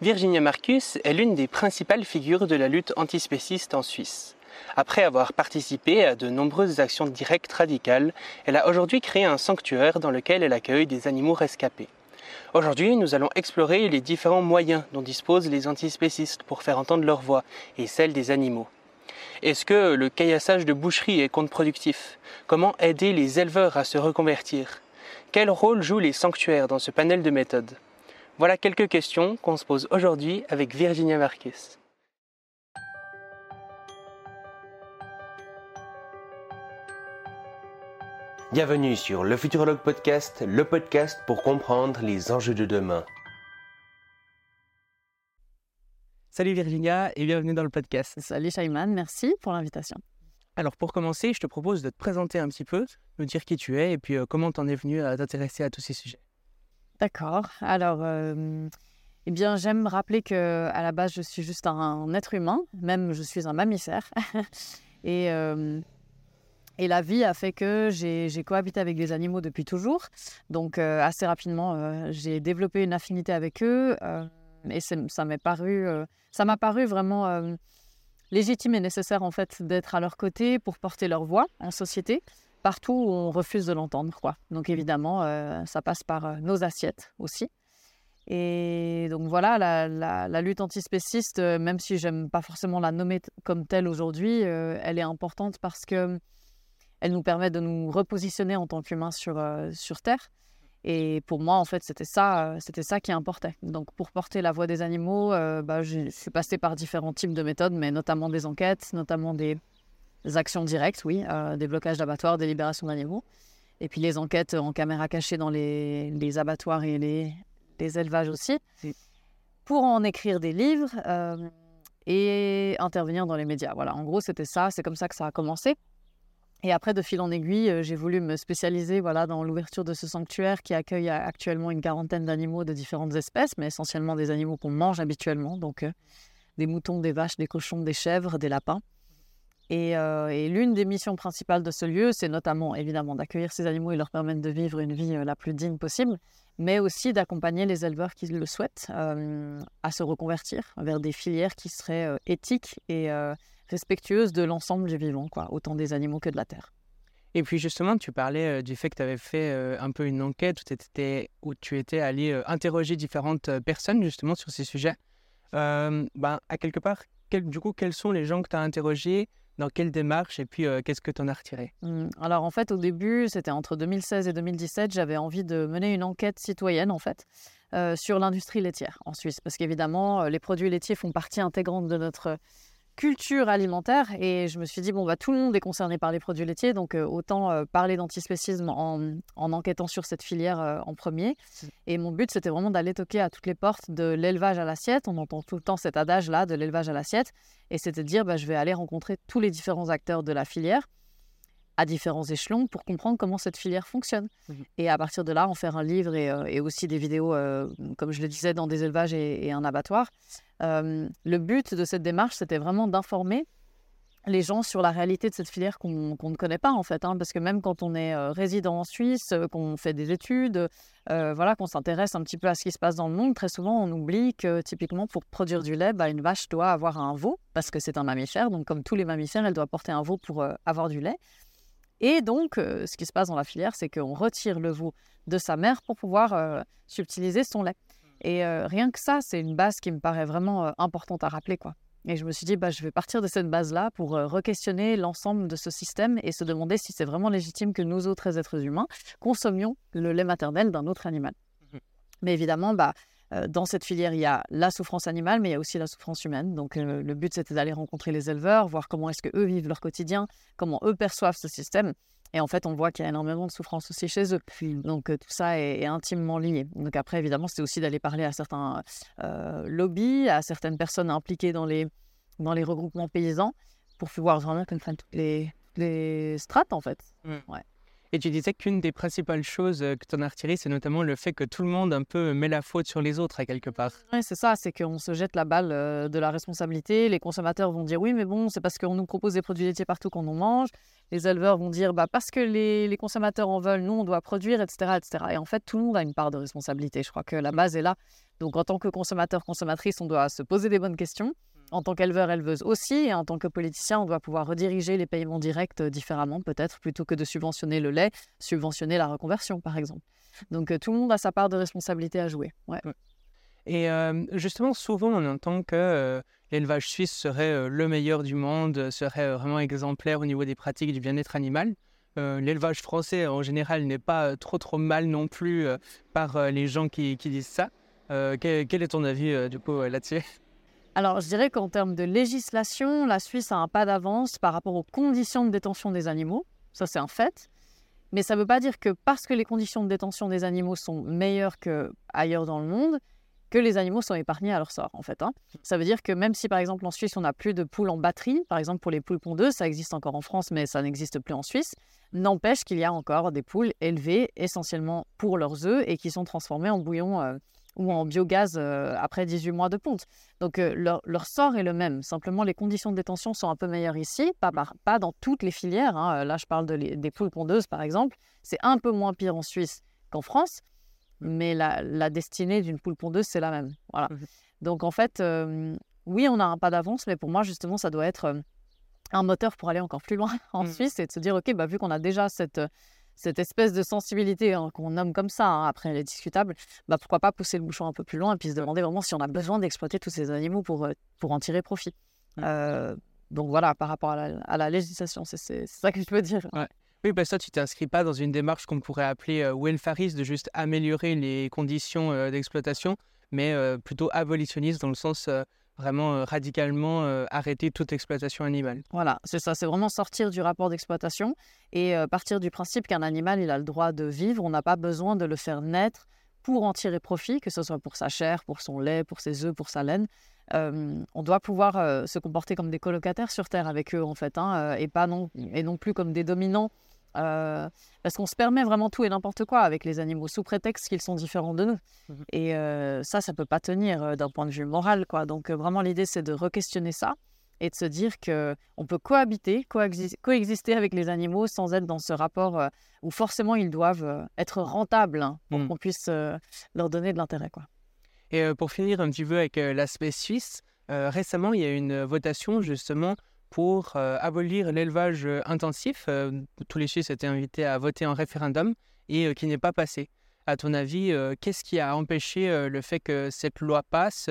Virginia Marcus est l'une des principales figures de la lutte antispéciste en Suisse. Après avoir participé à de nombreuses actions directes radicales, elle a aujourd'hui créé un sanctuaire dans lequel elle accueille des animaux rescapés. Aujourd'hui, nous allons explorer les différents moyens dont disposent les antispécistes pour faire entendre leur voix et celle des animaux. Est-ce que le caillassage de boucherie est contre-productif? Comment aider les éleveurs à se reconvertir? Quel rôle jouent les sanctuaires dans ce panel de méthodes? Voilà quelques questions qu'on se pose aujourd'hui avec Virginia Marquez. Bienvenue sur le Futurologue Podcast, le podcast pour comprendre les enjeux de demain. Salut Virginia et bienvenue dans le podcast. Salut Shaiman, merci pour l'invitation. Alors pour commencer, je te propose de te présenter un petit peu, nous dire qui tu es et puis euh, comment tu en es venu à t'intéresser à tous ces sujets. D'accord. Alors, euh, eh bien, j'aime rappeler que à la base, je suis juste un, être humain, même je suis un mammifère. et euh, et la vie a fait que j'ai cohabité avec des animaux depuis toujours. Donc, euh, assez rapidement, j'ai développé une affinité avec eux. Et ça m'a paru, ça m'a paru vraiment légitime et nécessaire, en fait, d'être à leur côté pour porter leur voix en société, partout où on refuse de l'entendre. Quoi. Donc, évidemment, ça passe par nos assiettes aussi. Et donc voilà, la, la, la lutte antispéciste, même si j'aime pas forcément la nommer comme telle aujourd'hui, elle est importante parce que elle nous permet de nous repositionner en tant qu'humains sur, euh, sur Terre. Et pour moi, en fait, c'était ça, euh, c'était ça qui importait. Donc, pour porter la voix des animaux, euh, bah, je suis passée par différents types de méthodes, mais notamment des enquêtes, notamment des, actions directes, oui, des blocages d'abattoirs, des libérations d'animaux. Et puis les enquêtes en caméra cachée dans les, les abattoirs et les, les, élevages aussi. Pour en écrire des livres et intervenir dans les médias. Voilà, en gros, c'était ça. C'est comme ça que ça a commencé. Et après, de fil en aiguille, euh, j'ai voulu me spécialiser voilà, dans l'ouverture de ce sanctuaire qui accueille actuellement une quarantaine d'animaux de différentes espèces, mais essentiellement des animaux qu'on mange habituellement, donc euh, des moutons, des vaches, des cochons, des chèvres, des lapins. Euh, et, l'une des missions principales de ce lieu, c'est notamment évidemment d'accueillir ces animaux et leur permettre de vivre une vie la plus digne possible, mais aussi d'accompagner les éleveurs qui le souhaitent à se reconvertir vers des filières qui seraient éthiques et respectueuse de l'ensemble du vivant, quoi, autant des animaux que de la terre. Et puis justement, tu parlais euh, du fait que tu avais fait euh, un peu une enquête où, tu étais allé euh, interroger différentes personnes justement sur ces sujets. ben, à quelque part, du coup, quels sont les gens que tu as interrogés? Dans quelle démarche et puis qu'est-ce que tu en as retiré? Mmh, Alors en fait, au début, c'était entre 2016 et 2017, j'avais envie de mener une enquête citoyenne en fait sur l'industrie laitière en Suisse, parce qu'évidemment, les produits laitiers font partie intégrante de notre culture alimentaire et je me suis dit bon bah tout le monde est concerné par les produits laitiers donc euh, autant euh, parler d'antispécisme en, en, enquêtant sur cette filière euh, en premier. Et mon but c'était vraiment d'aller toquer à toutes les portes de l'élevage à l'assiette. On entend tout le temps cet adage là de l'élevage à l'assiette. Et c'était de dire bah, je vais aller rencontrer tous les différents acteurs de la filière à différents échelons pour comprendre comment cette filière fonctionne. Mmh et à partir de là, en faire un livre et, et aussi des vidéos, comme je le disais, dans des élevages et, et un abattoir le but de cette démarche, c'était vraiment d'informer les gens sur la réalité de cette filière qu'on ne connaît pas en fait, hein, parce que même quand on est résident en Suisse, qu'on fait des études, voilà, qu'on s'intéresse un petit peu à ce qui se passe dans le monde, très souvent on oublie que typiquement pour produire du lait, bah, une vache doit avoir un veau parce que c'est un mammifère, donc comme tous les mammifères, elle doit porter un veau pour avoir du lait. Et donc, ce qui se passe dans la filière, c'est qu'on retire le veau de sa mère pour pouvoir subtiliser son lait. Et rien que ça, c'est une base qui me paraît vraiment importante à rappeler. quoi. Et je me suis dit, bah, je vais partir de cette base-là pour re-questionner l'ensemble de ce système et se demander si c'est vraiment légitime que nous autres êtres humains consommions le lait maternel d'un autre animal. Mmh mais évidemment, bah, dans cette filière, il y a la souffrance animale, mais il y a aussi la souffrance humaine. Donc le but, c'était d'aller rencontrer les éleveurs, voir comment est-ce qu'eux vivent leur quotidien, comment eux perçoivent ce système. Et en fait, on voit qu'il y a énormément de souffrance aussi chez eux. Donc tout ça est, intimement lié. Donc après, évidemment, c'est aussi d'aller parler à certains lobbies, à certaines personnes impliquées dans les, dans les regroupements paysans, pour pouvoir vraiment comprendre toutes les, les strates, en fait. Mmh. Ouais. Et tu disais qu'une des principales choses que tu en as retirées, c'est notamment le fait que tout le monde un peu met la faute sur les autres à quelque part. Oui, c'est ça, c'est qu'on se jette la balle de la responsabilité. Les consommateurs vont dire oui, mais bon, c'est parce qu'on nous propose des produits laitiers partout qu'on en mange. Les éleveurs vont dire bah, parce que les, les, consommateurs en veulent, nous, on doit produire, etc., etc. Et en fait, tout le monde a une part de responsabilité. Je crois que la base est là. Donc, en tant que consommateur, consommatrice, on doit se poser des bonnes questions. En tant qu'éleveur, éleveuse aussi, et en tant que politicien, on doit pouvoir rediriger les paiements directs euh, différemment, peut-être, plutôt que de subventionner le lait, subventionner la reconversion, par exemple. Donc euh, tout le monde a sa part de responsabilité à jouer. Et euh, justement, souvent, on entend que l'élevage suisse serait le meilleur du monde, serait vraiment exemplaire au niveau des pratiques du bien-être animal. l'élevage français, en général, n'est pas trop trop mal non plus par les gens qui, disent ça. Quel, quel, est ton avis, du coup, là-dessus? Alors, je dirais qu'en termes de législation, la Suisse a un pas d'avance par rapport aux conditions de détention des animaux. Ça, c'est un fait. Mais ça ne veut pas dire que parce que les conditions de détention des animaux sont meilleures qu'ailleurs dans le monde, que les animaux sont épargnés à leur sort, en fait. Hein. Ça veut dire que même si, par exemple, en Suisse, on n'a plus de poules en batterie, par exemple pour les poules pondeuses, ça existe encore en France, mais ça n'existe plus en Suisse, n'empêche qu'il y a encore des poules élevées essentiellement pour leurs œufs et qui sont transformées en bouillon euh, ou en biogaz euh, après 18 mois de ponte. Donc euh, leur, sort est le même. Simplement, les conditions de détention sont un peu meilleures ici, pas, pas dans toutes les filières. Hein. Là, je parle de des poules pondeuses, par exemple. C'est un peu moins pire en Suisse qu'en France, mais la, destinée d'une poule pondeuse, c'est la même. Voilà. Mmh Donc en fait, euh, oui, on a un pas d'avance, mais pour moi, justement, ça doit être un moteur pour aller encore plus loin en mmh. Suisse et de se dire, OK, bah, vu qu'on a déjà cette cette espèce de sensibilité hein, qu'on nomme comme ça, hein, après elle est discutable, bah pourquoi pas pousser le bouchon un peu plus loin et puis se demander vraiment si on a besoin d'exploiter tous ces animaux pour, euh, pour en tirer profit. Euh, donc voilà, par rapport à la, législation, c'est ça que je peux dire. Oui, bah ça, tu t'inscris pas dans une démarche qu'on pourrait appeler euh, welfariste, de juste améliorer les conditions d'exploitation, mais plutôt abolitionniste dans le sens vraiment euh, radicalement euh, arrêter toute exploitation animale. Voilà, c'est ça, c'est vraiment sortir du rapport d'exploitation et euh, partir du principe qu'un animal, il a le droit de vivre, on n'a pas besoin de le faire naître pour en tirer profit, que ce soit pour sa chair, pour son lait, pour ses œufs, pour sa laine. on doit pouvoir se comporter comme des colocataires sur Terre avec eux, en fait, hein, et, pas non, et non plus comme des dominants euh, parce qu'on se permet vraiment tout et n'importe quoi avec les animaux sous prétexte qu'ils sont différents de nous. Mmh et euh, ça, ça peut pas tenir euh, d'un point de vue moral, quoi. Donc vraiment, l'idée, c'est de re-questionner ça et de se dire que on peut cohabiter, coexister avec les animaux sans être dans ce rapport où forcément ils doivent être rentables hein, pour mmh. qu'on puisse leur donner de l'intérêt, quoi. Et pour finir un petit peu avec l'aspect suisse, récemment, il y a une votation justement pour euh, abolir l'élevage euh, intensif. Euh, tous les Suisses étaient invités à voter en référendum et qui n'est pas passé. À ton avis, qu'est-ce qui a empêché le fait que cette loi passe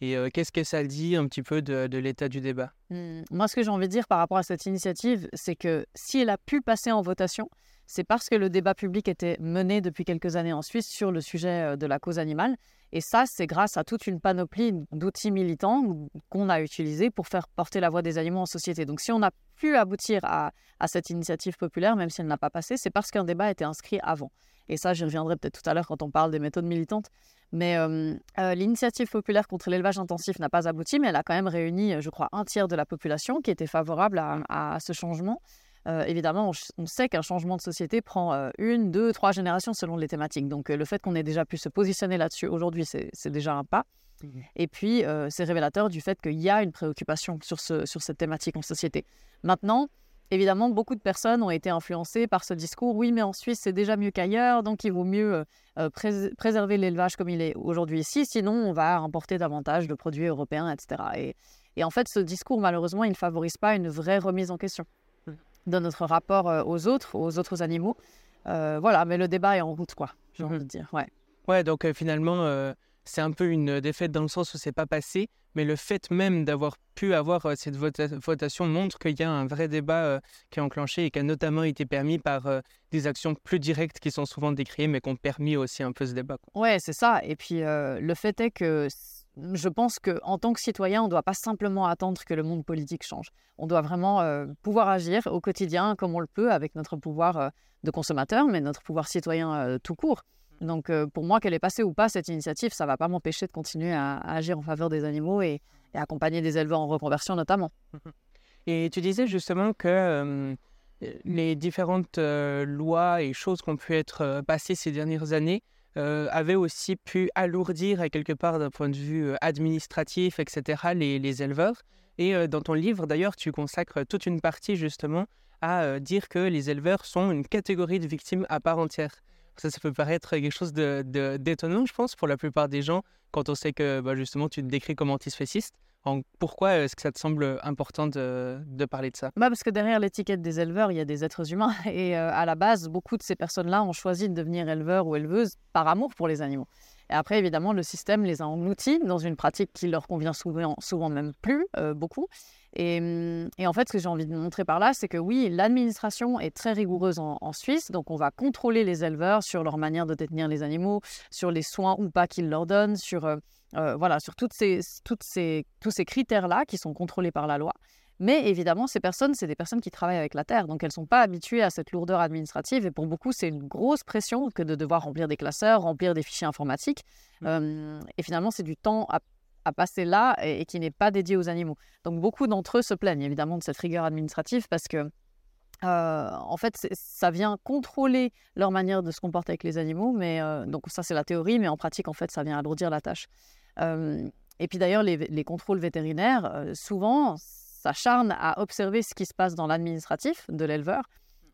et qu'est-ce que ça dit un petit peu de, l'état du débat? Mmh. Moi, ce que j'ai envie de dire par rapport à cette initiative, c'est que si elle a pu passer en votation, c'est parce que le débat public était mené depuis quelques années en Suisse sur le sujet de la cause animale et ça, c'est grâce à toute une panoplie d'outils militants qu'on a utilisés pour faire porter la voix des animaux en société. Donc si on a pu aboutir à, cette initiative populaire, même si elle n'a pas passé, c'est parce qu'un débat été inscrit avant. Et ça, j'y reviendrai peut-être tout à l'heure quand on parle des méthodes militantes. Mais euh, euh, l'initiative populaire contre l'élevage intensif n'a pas abouti, mais elle a quand même réuni, je crois, un tiers de la population qui était favorable à ce changement. Euh, évidemment, on, sait qu'un changement de société prend euh, une, deux, trois générations selon les thématiques. Donc, euh, le fait qu'on ait déjà pu se positionner là-dessus aujourd'hui, c'est déjà un pas. Mmh Et puis, c'est révélateur du fait qu'il y a une préoccupation sur, ce, sur cette thématique en société. Maintenant, évidemment, beaucoup de personnes ont été influencées par ce discours. Oui, mais en Suisse, c'est déjà mieux qu'ailleurs, donc il vaut mieux préserver l'élevage comme il est aujourd'hui ici, sinon on va importer davantage de produits européens, etc. Et, et en fait, ce discours, malheureusement, il ne favorise pas une vraie remise en question de notre rapport euh, aux autres, aux autres animaux. Euh, voilà, mais le débat est en route, quoi, j'ai envie de mhm. dire. Ouais, ouais donc euh, finalement, c'est un peu une défaite dans le sens où c'est pas passé, mais le fait même d'avoir pu avoir cette votation montre qu'il y a un vrai débat qui est enclenché et qui a notamment été permis par des actions plus directes qui sont souvent décriées, mais qui ont permis aussi un peu ce débat. Quoi. Ouais, c'est ça. Et puis le fait est que je pense qu'en tant que citoyen, on ne doit pas simplement attendre que le monde politique change. On doit vraiment euh, pouvoir agir au quotidien comme on le peut avec notre pouvoir euh, de consommateur, mais notre pouvoir citoyen euh, tout court. Donc pour moi, qu'elle est passée ou pas, cette initiative, ça ne va pas m'empêcher de continuer à, agir en faveur des animaux et, accompagner des éleveurs en reconversion notamment. Et tu disais justement que les différentes lois et choses qui ont pu être passées ces dernières années avaient aussi pu alourdir quelque part d'un point de vue administratif, etc., les, les éleveurs. Et dans ton livre, d'ailleurs, tu consacres toute une partie justement à dire que les éleveurs sont une catégorie de victimes à part entière. Ça, ça peut paraître quelque chose d'étonnant, de, je pense, pour la plupart des gens, quand on sait que bah, justement tu te décris comme antispéciste. Pourquoi est-ce que ça te semble important de, parler de ça? Bah Parce que derrière l'étiquette des éleveurs, il y a des êtres humains. Et à la base, beaucoup de ces personnes-là ont choisi de devenir éleveurs ou éleveuses par amour pour les animaux. Et après, évidemment, le système les a engloutis dans une pratique qui leur convient souvent, souvent même plus, euh, beaucoup. Hum, et, en fait, ce que j'ai envie de montrer par là, c'est que oui, l'administration est très rigoureuse en, Suisse. Donc, on va contrôler les éleveurs sur leur manière de détenir les animaux, sur les soins ou pas qu'ils leur donnent, sur, euh, euh, voilà, sur toutes ces, toutes ces, tous ces critères-là qui sont contrôlés par la loi. Mais évidemment, ces personnes, c'est des personnes qui travaillent avec la terre, donc elles ne sont pas habituées à cette lourdeur administrative. Et pour beaucoup, c'est une grosse pression que de devoir remplir des classeurs, remplir des fichiers informatiques. Mmh. et finalement, c'est du temps à, passer là et, qui n'est pas dédié aux animaux. Donc beaucoup d'entre eux se plaignent évidemment de cette rigueur administrative parce que en fait, ça vient contrôler leur manière de se comporter avec les animaux, mais donc ça c'est la théorie, mais en pratique, en fait, ça vient alourdir la tâche. et puis d'ailleurs, les, les, contrôles vétérinaires, souvent, s'acharne à observer ce qui se passe dans l'administratif de l'éleveur.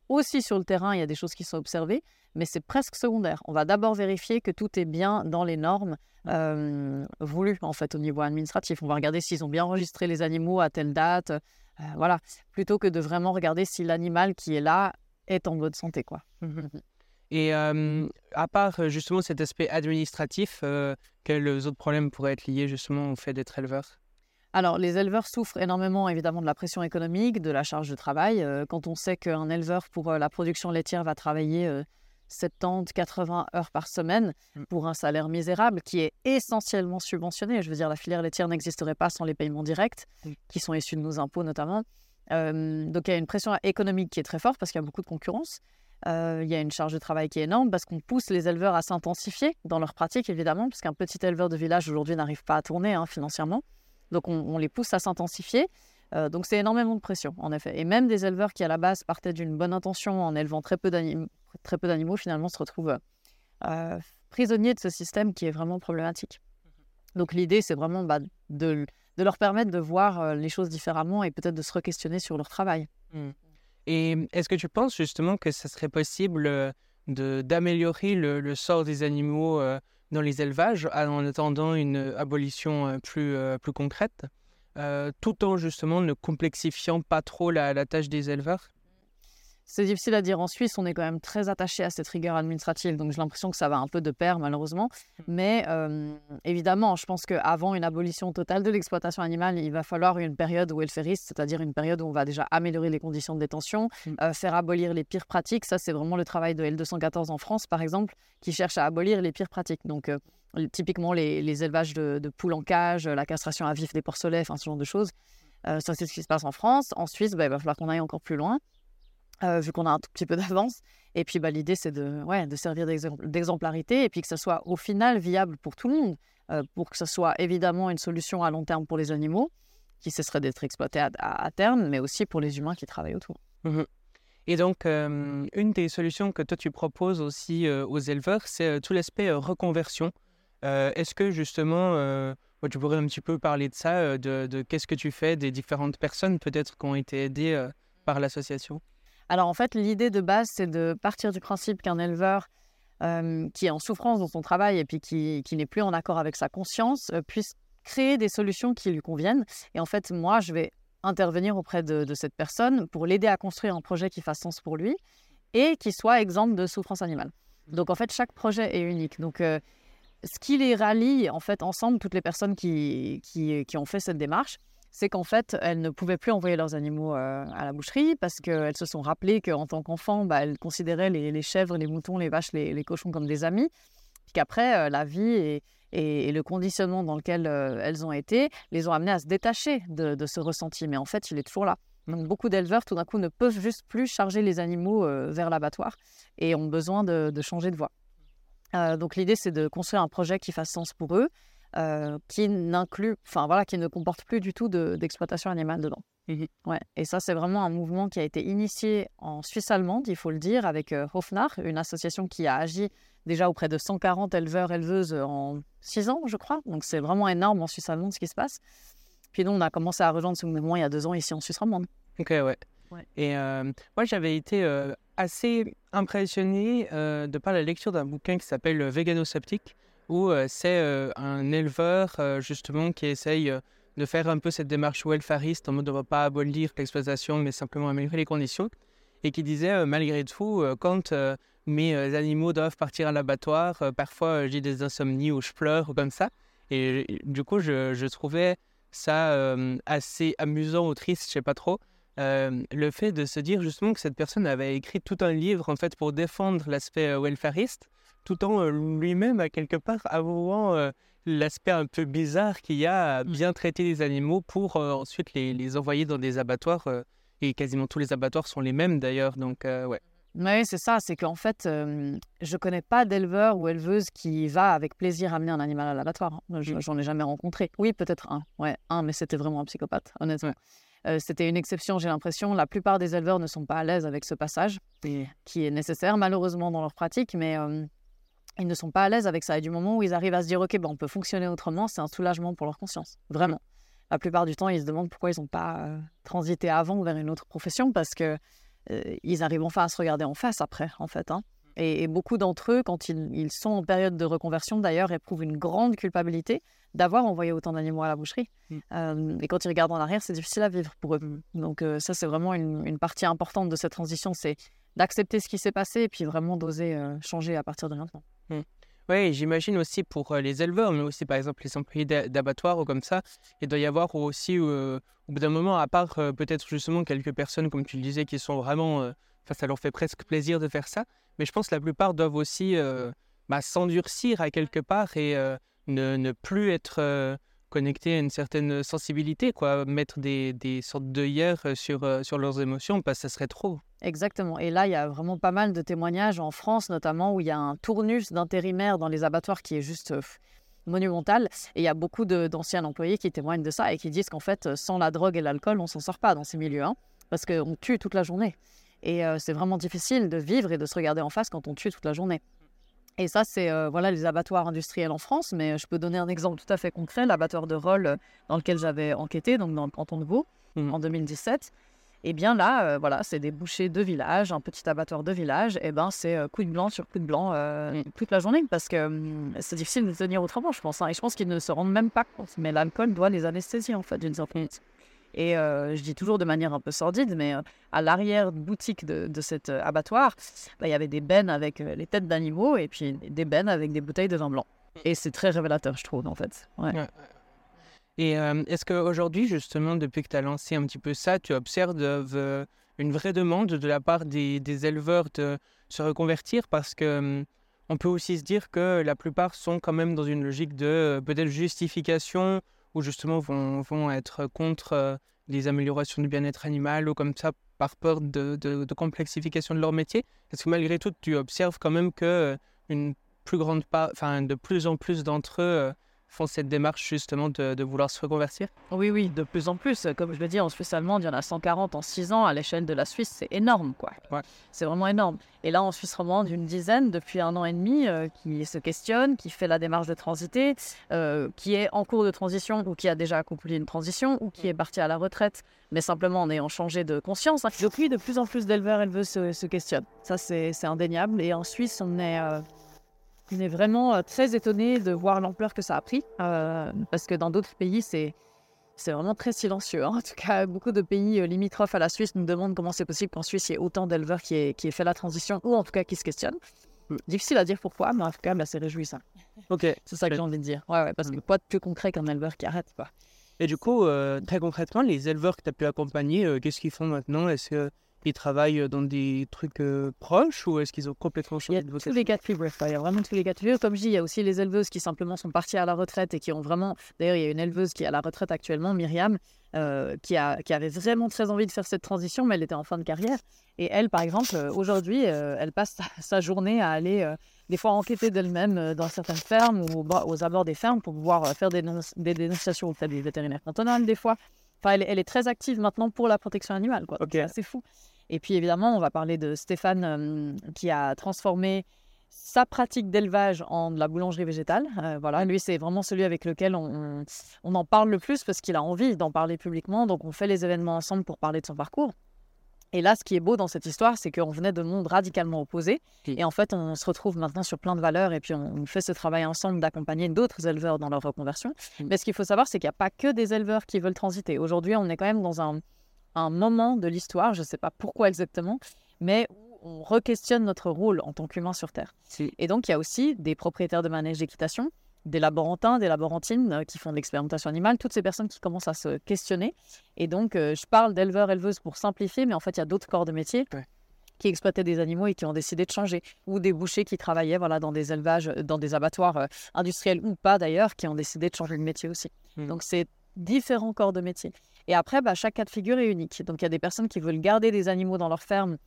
Aussi sur le terrain, il y a des choses qui sont observées, mais c'est presque secondaire. On va d'abord vérifier que tout est bien dans les normes euh, voulues en fait au niveau administratif. On va regarder s'ils ont bien enregistré les animaux à telle date, euh, voilà, plutôt que de vraiment regarder si l'animal qui est là est en bonne santé, quoi. Et euh, à part justement cet aspect administratif, quels autres problèmes pourraient être liés justement au fait d'être éleveur? Alors, les éleveurs souffrent énormément évidemment de la pression économique, de la charge de travail. Euh, quand on sait qu'un éleveur pour euh, la production laitière va travailler 70-80 euh, heures par semaine mmh. pour un salaire misérable qui est essentiellement subventionné. Je veux dire, la filière laitière n'existerait pas sans les paiements directs, mmh. qui sont issus de nos impôts notamment. donc, il y a une pression économique qui est très forte parce qu'il y a beaucoup de concurrence. il y a une charge de travail qui est énorme parce qu'on pousse les éleveurs à s'intensifier dans leur pratique, évidemment, parce qu'un petit éleveur de village aujourd'hui n'arrive pas à tourner hein, financièrement. Donc on, les pousse à s'intensifier. Euh, donc c'est énormément de pression, en effet. Et même des éleveurs qui à la base partaient d'une bonne intention en élevant très peu d'animaux, finalement se retrouvent euh, prisonniers de ce système qui est vraiment problématique. Mhm. Donc l'idée, c'est vraiment bah, de, leur permettre de voir euh, les choses différemment et peut-être de se re-questionner sur leur travail. Mmh. Et est-ce que tu penses justement que ce serait possible d'améliorer le, sort des animaux dans les élevages en attendant une abolition plus, plus concrète, tout en justement ne complexifiant pas trop la tâche des éleveurs? C'est difficile à dire. En Suisse, on est quand même très attaché à cette rigueur administrative, donc j'ai l'impression que ça va un peu de pair, malheureusement. Mmh. Mais euh, évidemment, je pense qu'avant une abolition totale de l'exploitation animale, il va falloir une période où elle fait risque, c'est-à-dire une période où on va déjà améliorer les conditions de détention, mmh. euh, faire abolir les pires pratiques. Ça, c'est vraiment le travail de L214 en France, par exemple, qui cherche à abolir les pires pratiques. Donc, euh, typiquement, les, élevages de, poules en cage, la castration à vif des porcelets, enfin, ce genre de choses. ça, c'est ce qui se passe en France. En Suisse, bah, il va falloir qu'on aille encore plus loin. Euh, vu qu'on a un tout petit peu d'avance. Et puis, bah, l'idée, c'est de, ouais, de servir d'exemplarité et puis que ce soit au final viable pour tout le monde, euh, pour que ce soit évidemment une solution à long terme pour les animaux qui cesseraient d'être exploités à, terme, mais aussi pour les humains qui travaillent autour. Mmh et donc, une des solutions que toi tu proposes aussi aux éleveurs, c'est tout l'aspect reconversion. Est-ce que justement, tu pourrais un petit peu parler de ça, de qu'est-ce que tu fais, des différentes personnes peut-être qui ont été aidées par l'association? Alors en fait, l'idée de base, c'est de partir du principe qu'un éleveur qui est en souffrance dans son travail et puis qui, n'est plus en accord avec sa conscience puisse créer des solutions qui lui conviennent. Et en fait, moi, je vais intervenir auprès de, cette personne pour l'aider à construire un projet qui fasse sens pour lui et qui soit exemple de souffrance animale. Donc en fait, chaque projet est unique. Donc ce qui les rallie en fait ensemble, toutes les personnes qui ont fait cette démarche, c'est qu'en fait, elles ne pouvaient plus envoyer leurs animaux euh, à la boucherie parce qu'elles se sont rappelées qu'en tant qu'enfants, bah, elles considéraient les, chèvres, les moutons, les vaches, les, cochons comme des amis. Puis qu'après, euh, la vie et, le conditionnement dans lequel euh, elles ont été les ont amenées à se détacher de, ce ressenti. Mais en fait, il est toujours là. Donc beaucoup d'éleveurs, tout d'un coup, ne peuvent juste plus charger les animaux vers l'abattoir et ont besoin de, changer de voie. donc l'idée, c'est de construire un projet qui fasse sens pour eux, qui n'inclut, enfin voilà, qui ne comporte plus du tout d'exploitation animale dedans. Mmh ouais. Et ça, c'est vraiment un mouvement qui a été initié en Suisse allemande, il faut le dire, avec Hofnar, une association qui a agi déjà auprès de 140 éleveurs, éleveuses en 6 ans, je crois. Donc c'est vraiment énorme en Suisse allemande ce qui se passe. Puis nous, on a commencé à rejoindre ce mouvement il y a deux ans ici en Suisse romande. Ok, ouais. Et moi, j'avais été assez impressionné de par la lecture d'un bouquin qui s'appelle Veganosceptique, où c'est un éleveur justement qui essaye de faire un peu cette démarche welfariste en mode on ne va pas abolir l'exploitation mais simplement améliorer les conditions. Et qui disait malgré tout quand mes animaux doivent partir à l'abattoir parfois j'ai des insomnies ou je pleure ou comme ça. Et, du coup je, je trouvais ça assez amusant ou triste je sais pas trop le fait de se dire justement que cette personne avait écrit tout un livre en fait pour défendre l'aspect welfariste, tout en lui-même à quelque part avouant l'aspect un peu bizarre qu'il y a à mmh. bien traiter les animaux pour ensuite les, les, envoyer dans des abattoirs et quasiment tous les abattoirs sont les mêmes d'ailleurs donc ouais. Oui, c'est ça, c'est qu'en fait, je je connais pas d'éleveur ou éleveuse qui va avec plaisir amener un animal à l'abattoir. Hein. Mmh. J'en ai jamais rencontré. Oui, peut-être un, ouais, un, mais c'était vraiment un psychopathe, honnêtement. C'était une exception, j'ai l'impression. La plupart des éleveurs ne sont pas à l'aise avec ce passage, qui est nécessaire malheureusement dans leur pratique, mais ils ne sont pas à l'aise avec ça. Et du moment où ils arrivent à se dire, OK, ben, on peut fonctionner autrement, c'est un soulagement pour leur conscience. Vraiment. La plupart du temps, ils se demandent pourquoi ils n'ont pas transité avant vers une autre profession, parce que ils arrivent enfin à se regarder en face après, en fait. Hein. Et, beaucoup d'entre eux, quand ils, sont en période de reconversion, d'ailleurs, éprouvent une grande culpabilité d'avoir envoyé autant d'animaux à la boucherie. Mm. Euh, et quand ils regardent en arrière, c'est difficile à vivre pour eux. Mm. Donc euh, ça, c'est vraiment une, partie importante de cette transition, c'est d'accepter ce qui s'est passé et puis vraiment d'oser euh, changer à partir de maintenant. Mm. Oui, j'imagine aussi pour les éleveurs, mais aussi par exemple les employés d'abattoirs ou comme ça, il doit y avoir aussi, au bout d'un moment, à part peut-être justement quelques personnes, comme tu le disais, qui sont vraiment, enfin ça leur fait presque plaisir de faire ça, mais je pense que la plupart doivent aussi bah, s'endurcir à quelque part et ne, plus être connecté à une certaine sensibilité, quoi, mettre des, des sortes d'œillères sur, sur leurs émotions, parce que ça serait trop. Exactement. Et là, il y a vraiment pas mal de témoignages en France, notamment, où il y a un tournus d'intérimaires dans les abattoirs qui est juste monumental. Et il y a beaucoup d'anciens employés qui témoignent de ça et qui disent qu'en fait, sans la drogue et l'alcool, on s'en sort pas dans ces milieux, hein, parce qu'on tue toute la journée. Et c'est vraiment difficile de vivre et de se regarder en face quand on tue toute la journée. Et ça, c'est euh, voilà les abattoirs industriels en France, mais je peux donner un exemple tout à fait concret, l'abattoir de Rolle euh, dans lequel j'avais enquêté, donc dans le canton de Vaud, mmh. en 2017. Et eh bien là, euh, voilà, c'est des bouchers de village, un petit abattoir de village, et ben c'est coup de blanc sur coup de blanc mmh. toute la journée, parce que hum, c'est difficile de tenir autrement, je pense. Hein. et je pense qu'ils ne se rendent même pas compte, mais l'alcool doit les anesthésier en fait d'une certaine façon. Et euh, je dis toujours de manière un peu sordide, mais euh, à l'arrière-boutique de, de, cet euh, abattoir, bah, il y avait des bennes avec les têtes d'animaux et puis des bennes avec des bouteilles de vin blanc. Et c'est très révélateur, je trouve, en fait. Et est-ce qu'aujourd'hui, justement, depuis que tu as lancé un petit peu ça, tu observes une vraie demande de la part des, des, éleveurs de se reconvertir? Parce que hum, on peut aussi se dire que la plupart sont quand même dans une logique de peut-être justification ou justement vont, vont être contre euh, les améliorations du bien-être animal ou comme ça par peur de, de, complexification de leur métier. Est-ce que malgré tout, tu observes quand même que euh, une plus grande part, enfin de plus en plus d'entre eux euh, font cette démarche justement de, de, vouloir se reconvertir? Oui, oui, de plus en plus. Comme je le dis, en Suisse allemande, il y en a 140 en 6 ans. À l'échelle de la Suisse, c'est énorme, quoi. C'est vraiment énorme. Et là, en Suisse romande, une dizaine depuis un an et demi euh, qui se questionne, qui fait la démarche de transiter, euh, qui est en cours de transition ou qui a déjà accompli une transition ou qui est parti à la retraite, mais simplement en ayant changé de conscience. Depuis, de plus en plus d'éleveurs, éleveuses se, se questionnent. Ça, c'est indéniable. Et en Suisse, on est... Euh, on est vraiment euh, très étonné de voir l'ampleur que ça a pris, euh, parce que dans d'autres pays, c'est c'est vraiment très silencieux. Hein. En tout cas, beaucoup de pays euh, limitrophes à la Suisse nous demandent comment c'est possible qu'en Suisse, il y ait autant d'éleveurs qui aient, qui fait la transition, ou en tout cas qui se questionnent. Mm. Difficile à dire pourquoi, mais en tout cas, bah, c'est réjouissant. Ok. C'est ça que j'ai envie de dire. Ouais, ouais, parce que quoi de plus concret qu'un éleveur qui arrête, quoi. Et du coup, très concrètement, les éleveurs que tu as pu accompagner, qu'est-ce qu'ils font maintenant? Est-ce que ils travaillent dans des trucs proches ou est-ce qu'ils ont complètement changé de vocation Il y a tous les cas de figure. Il y a vraiment tous les cas de figure. Comme je dis, il y a aussi les éleveuses qui simplement sont parties à la retraite et qui ont vraiment. D'ailleurs, il y a une éleveuse qui est à la retraite actuellement, Myriam, qui, a, qui avait vraiment très envie de faire cette transition, mais elle était en fin de carrière. Et elle, par exemple, aujourd'hui, elle passe sa, journée à aller des fois enquêter d'elle-même dans certaines fermes ou aux abords des fermes pour pouvoir faire des, des dénonciations auprès des vétérinaires cantonales des fois. Enfin, elle, est très active maintenant pour la protection animale. Quoi. C'est fou. Et puis évidemment, on va parler de Stéphane qui a transformé sa pratique d'élevage en de la boulangerie végétale. Euh, voilà, lui, c'est vraiment celui avec lequel on, on, en parle le plus parce qu'il a envie d'en parler publiquement. Donc, on fait les événements ensemble pour parler de son parcours. Et là, ce qui est beau dans cette histoire, c'est qu'on venait de mondes radicalement opposés. Et en fait, on se retrouve maintenant sur plein de valeurs et puis on fait ce travail ensemble d'accompagner d'autres éleveurs dans leur reconversion. Mais ce qu'il faut savoir, c'est qu'il n'y a pas que des éleveurs qui veulent transiter. Aujourd'hui, on est quand même dans un, un moment de l'histoire, je ne sais pas pourquoi exactement, mais on re-questionne notre rôle en tant qu'humain sur Terre. Et donc, il y a aussi des propriétaires de manèges d'équitation, des laborantins, des laborantines euh, qui font de l'expérimentation animale, toutes ces personnes qui commencent à se questionner. Et donc, euh, je parle d'éleveurs, éleveuses pour simplifier, mais en fait, il y a d'autres corps de métier. qui exploitaient des animaux et qui ont décidé de changer, ou des bouchers qui travaillaient voilà, dans des élevages, euh, dans des abattoirs industriels ou pas d'ailleurs, qui ont décidé de changer de métier aussi. Mmh. Donc c'est différents corps de métier. Et après, bah, chaque cas de figure est unique. Donc il y a des personnes qui veulent garder des animaux dans leur ferme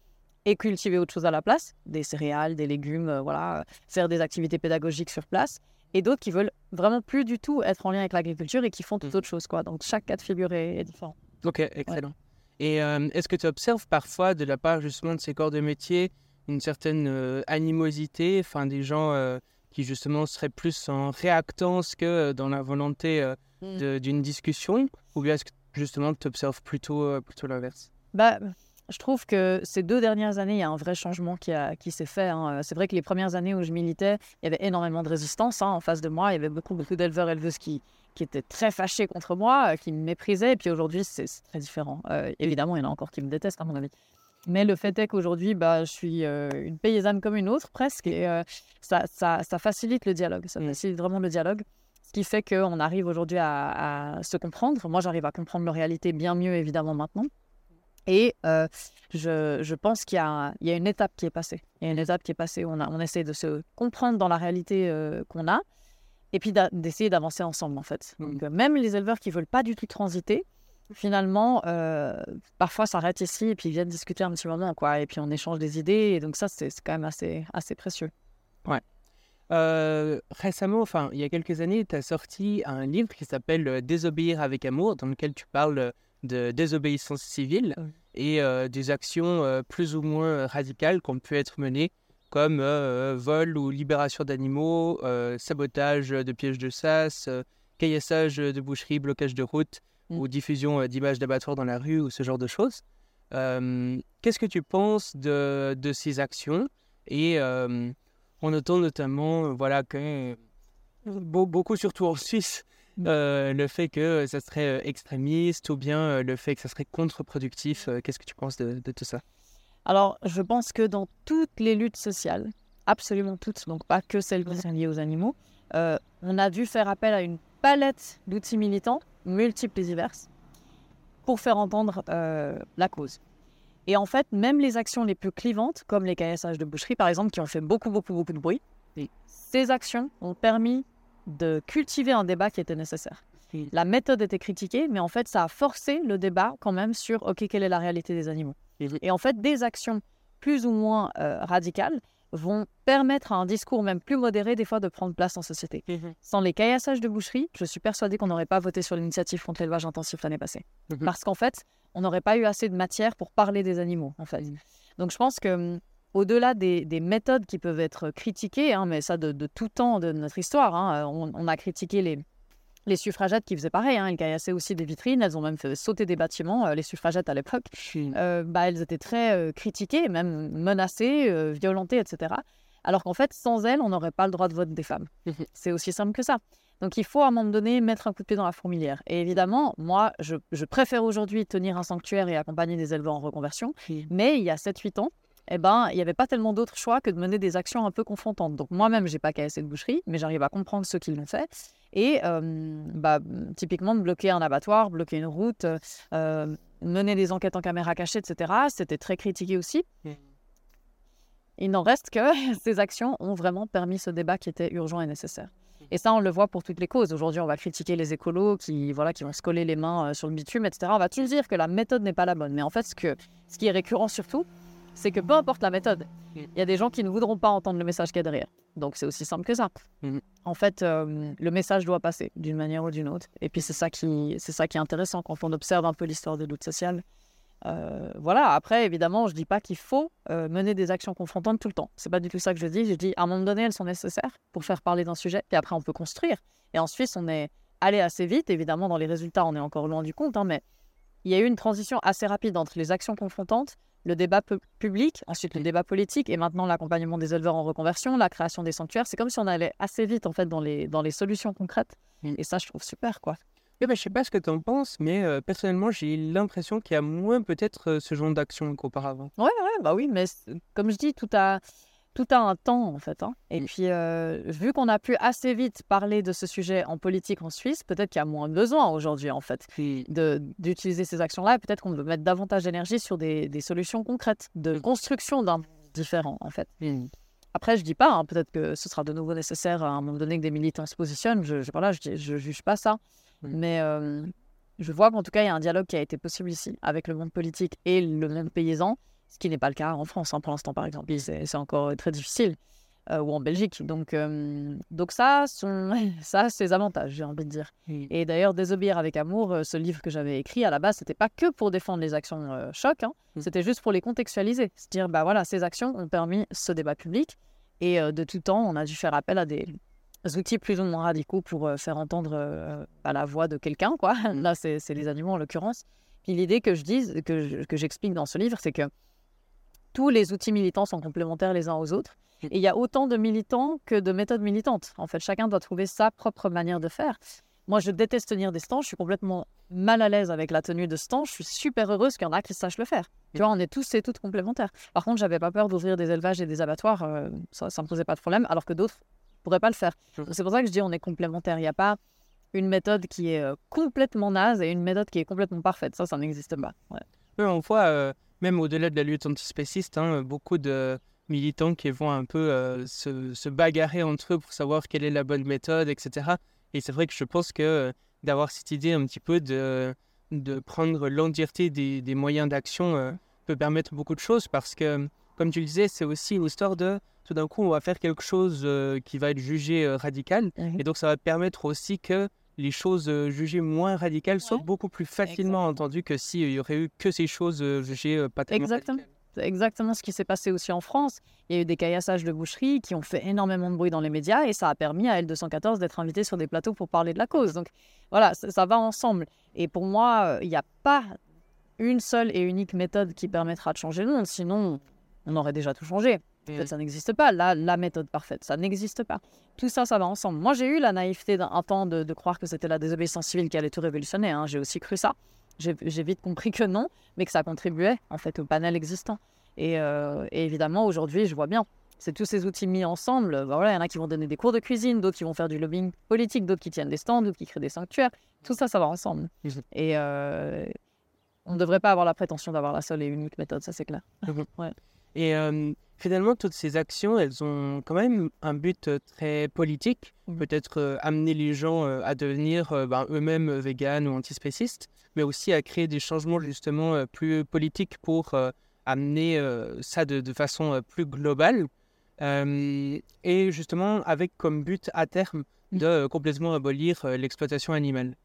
et cultiver autre chose à la place, des céréales, des légumes, euh, voilà, faire des activités pédagogiques sur place, et d'autres qui veulent vraiment plus du tout être en lien avec l'agriculture et qui font tout mmh. autre chose. Quoi. Donc chaque cas de figure est, différent. Ok, excellent. Et euh, est-ce que tu observes parfois de la part justement de ces corps de métier une certaine animosité, enfin des gens qui justement seraient plus en réactance que dans la volonté mmh. d'une discussion, ou bien est-ce que justement tu observes plutôt, plutôt l'inverse? Bah, je trouve que ces deux dernières années, il y a un vrai changement qui, qui s'est fait. Hein. C'est vrai que les premières années où je militais, il y avait énormément de résistance hein, en face de moi. Il y avait beaucoup, beaucoup d'éleveurs, éleveuses qui, qui étaient très fâchés contre moi, euh, qui me méprisaient. Et puis aujourd'hui, c'est très différent. Euh, évidemment, il y en a encore qui me détestent, à mon avis. Mais le fait est qu'aujourd'hui, bah, je suis euh, une paysanne comme une autre, presque. Et ça, ça, ça, facilite le dialogue. Ça mmh. facilite vraiment le dialogue. Ce qui fait qu'on arrive aujourd'hui à, à se comprendre. Moi, j'arrive à comprendre leur réalité bien mieux, évidemment, maintenant. Et euh, je, je, pense qu'il y, y, a une étape qui est passée. Il y a une étape qui est passée. On, a, on essaie de se comprendre dans la réalité euh, qu'on a et puis d'essayer d'avancer ensemble, en fait. Mmh. Donc, euh, même les éleveurs qui ne veulent pas du tout transiter, finalement, parfois s'arrêtent ici et puis viennent discuter un petit moment, quoi. Et puis on échange des idées. Et donc, ça, c'est quand même assez, assez précieux. Ouais. récemment, enfin, il y a quelques années, tu as sorti un livre qui s'appelle Désobéir avec amour, dans lequel tu parles de désobéissance civile et euh, des actions euh, plus ou moins radicales qui ont pu être menées, comme euh, vol ou libération d'animaux, sabotage de pièges de sas, caillassage de boucheries, blocage de routes mm. ou diffusion d'images d'abattoirs dans la rue ou ce genre de choses. Qu'est-ce que tu penses de, de ces actions? Et on entend notamment voilà, que beaucoup, surtout en Suisse, euh, le fait que ça serait extrémiste ou bien le fait que ça serait contre-productif. Qu'est-ce que tu penses de, tout ça? Alors, je pense que dans toutes les luttes sociales, absolument toutes, donc pas que celles qui sont liées aux animaux, on a dû faire appel à une palette d'outils militants, multiples et diverses, pour faire entendre la cause. Et en fait, même les actions les plus clivantes, comme les caillassages de boucherie par exemple, qui ont fait beaucoup, beaucoup, beaucoup de bruit, ces actions ont permis de cultiver un débat qui était nécessaire. La méthode était critiquée, mais en fait, ça a forcé le débat quand même sur OK, quelle est la réalité des animaux. Et en fait, des actions plus ou moins euh, radicales vont permettre à un discours même plus modéré des fois de prendre place en société. Sans les caillassages de boucherie, je suis persuadée qu'on n'aurait pas voté sur l'initiative contre l'élevage intensif l'année passée. Parce qu'en fait, on n'aurait pas eu assez de matière pour parler des animaux, en fait. Donc je pense que hum, au-delà des, méthodes qui peuvent être critiquées, hein, mais ça de, tout temps de notre histoire, hein, on, a critiqué les, les suffragettes qui faisaient pareil, hein, elles caillassaient aussi des vitrines, elles ont même fait sauter des bâtiments, euh, les suffragettes à l'époque. Euh, bah, elles étaient très euh, critiquées, même menacées, violentées, etc. Alors qu'en fait, sans elles, on n'aurait pas le droit de vote des femmes. Mmh C'est aussi simple que ça. Donc il faut à un moment donné mettre un coup de pied dans la fourmilière. Et évidemment, moi, je, préfère aujourd'hui tenir un sanctuaire et accompagner des éleveurs en reconversion. Mais il y a 7-8 ans, eh ben, il n'y avait pas tellement d'autres choix que de mener des actions un peu confrontantes. Donc moi-même, j'ai pas cassé de boucherie, mais j'arrive à comprendre ce qu'ils l'ont fait. Et bah, typiquement, bloquer un abattoir, bloquer une route, euh, mener des enquêtes en caméra cachée, etc., c'était très critiqué aussi. Mmh. Il n'en reste que ces actions ont vraiment permis ce débat qui était urgent et nécessaire. Mmh. Et ça, on le voit pour toutes les causes. Aujourd'hui, on va critiquer les écolos qui, voilà, qui vont se coller les mains euh, sur le bitume, etc. On va toujours dire que la méthode n'est pas la bonne. Mais en fait, ce, que, ce qui est récurrent surtout, c'est que peu importe la méthode, il y a des gens qui ne voudront pas entendre le message qu'il y a derrière. Donc c'est aussi simple que ça. Mhm. En fait, euh, le message doit passer d'une manière ou d'une autre. Et puis c'est ça qui, c'est ça qui est intéressant quand on observe un peu l'histoire des luttes sociales. Euh, voilà. Après, évidemment, je dis pas qu'il faut euh, mener des actions confrontantes tout le temps. C'est pas du tout ça que je dis. Je dis à un moment donné, elles sont nécessaires pour faire parler d'un sujet. Puis après, on peut construire. Et en Suisse, on est allé assez vite. Évidemment, dans les résultats, on est encore loin du compte. hein, mais il y a eu une transition assez rapide entre les actions confrontantes, le débat pu- public, ensuite le débat politique et maintenant l'accompagnement des éleveurs en reconversion, la création des sanctuaires. C'est comme si on allait assez vite en fait dans les, dans les solutions concrètes. Et ça, je trouve super quoi. Eh ben, je sais pas ce que tu en penses, mais euh, personnellement, j'ai l'impression qu'il y a moins peut-être euh, ce genre d'action qu'auparavant. Ouais, ouais, bah oui, mais comme je dis, tout a, tout a un temps en fait. hein. Et Mm. puis, euh, vu qu'on a pu assez vite parler de ce sujet en politique en Suisse, peut-être qu'il y a moins besoin aujourd'hui en fait de- d'utiliser ces actions-là. et Peut-être qu'on veut mettre davantage d'énergie sur des, des solutions concrètes, de Mm. construction d'un différent en fait. Mm. Après, je dis pas, hein, peut-être que ce sera de nouveau nécessaire à un moment donné que des militants se positionnent. Je, je, voilà, je, juge pas ça. Mm. Mais euh, je vois qu'en tout cas, il y a un dialogue qui a été possible ici avec le monde politique et le monde paysan, ce qui n'est pas le cas en France hein, pour l'instant, par exemple. C'est encore très difficile. euh, ou en Belgique. Donc, euh, donc ça, son, ça ses avantages, j'ai envie de dire. Et d'ailleurs, Désobéir avec amour, euh, ce livre que j'avais écrit à la base, c'était pas que pour défendre les actions euh, choc, hein, Mm. c'était juste pour les contextualiser. Se dire, bah voilà, ces actions ont permis ce débat public. Et euh, de tout temps, on a dû faire appel à des outils plus ou moins radicaux pour euh, faire entendre euh, bah, la voix de quelqu'un, quoi. Mm. Là, c'est les animaux en l'occurrence. Puis l'idée que je dise, que je- que j'explique dans ce livre, c'est que tous les outils militants sont complémentaires les uns aux autres. Mm. Et il y a autant de militants que de méthodes militantes. En fait, chacun doit trouver sa propre manière de faire. Moi, je déteste tenir des stands. Je suis complètement mal à l'aise avec la tenue de stand. Je suis super heureuse qu'il y en a qui sachent le faire. Tu vois, on est tous et toutes complémentaires. Par contre, j'avais pas peur d'ouvrir des élevages et des abattoirs. euh, ça, ça me posait pas de problème, alors que d'autres pourraient pas le faire. C'est pour ça que je dis on est complémentaires. Il n'y a pas une méthode qui est euh, complètement naze et une méthode qui est complètement parfaite. Ça, ça n'existe pas. Ouais. Ouais, on voit, euh, même au-delà de la lutte antispéciste, hein, beaucoup de militants qui vont un peu euh, se, se bagarrer entre eux pour savoir quelle est la bonne méthode, etc. Et c'est vrai que je pense que euh, d'avoir cette idée un petit peu de, de prendre l'entièreté des, des moyens d'action euh, peut permettre beaucoup de choses parce que, comme tu le disais, c'est aussi une histoire de tout d'un coup, on va faire quelque chose euh, qui va être jugé radical. Et donc, ça va permettre aussi que les choses jugées moins radicales Ouais. beaucoup plus facilement entendues que s'il y aurait eu que ces choses jugées pas tellement Exactement. radicales. C'est exactement ce qui s'est passé aussi en France. Il y a eu des caillassages de boucheries qui ont fait énormément de bruit dans les médias et ça a permis à L214 d'être invité sur des plateaux pour parler de la cause. Donc voilà, ça, ça va ensemble. Et pour moi, il n'y a pas une seule et unique méthode qui permettra de changer le monde. Sinon, on aurait déjà tout changé. En Mm. fait, ça n'existe pas. La, la méthode parfaite, ça n'existe pas. Tout ça, ça va ensemble. Moi, j'ai eu la naïveté d'un un temps de, de croire que c'était la désobéissance civile qui allait tout révolutionner. hein. J'ai aussi cru ça. J'ai vite compris que non, mais que ça contribuait en fait au panel existant. Et, euh, et évidemment, aujourd'hui, je vois bien. C'est tous ces outils mis ensemble. Ben voilà, il y en a qui vont donner des cours de cuisine, d'autres qui vont faire du lobbying politique, d'autres qui tiennent des stands, d'autres qui créent des sanctuaires. Tout ça, ça va ensemble. Mhm. Et euh, on ne devrait pas avoir la prétention d'avoir la seule et unique méthode, ça c'est clair. Et euh, finalement, toutes ces actions, elles ont quand même un but euh, très politique, peut-être euh, amener les gens euh, à devenir euh, ben, eux-mêmes véganes ou antispécistes, mais aussi à créer des changements justement plus politiques pour amener ça de, de façon plus globale. Et justement, avec comme but à terme de euh, complètement abolir l'exploitation animale.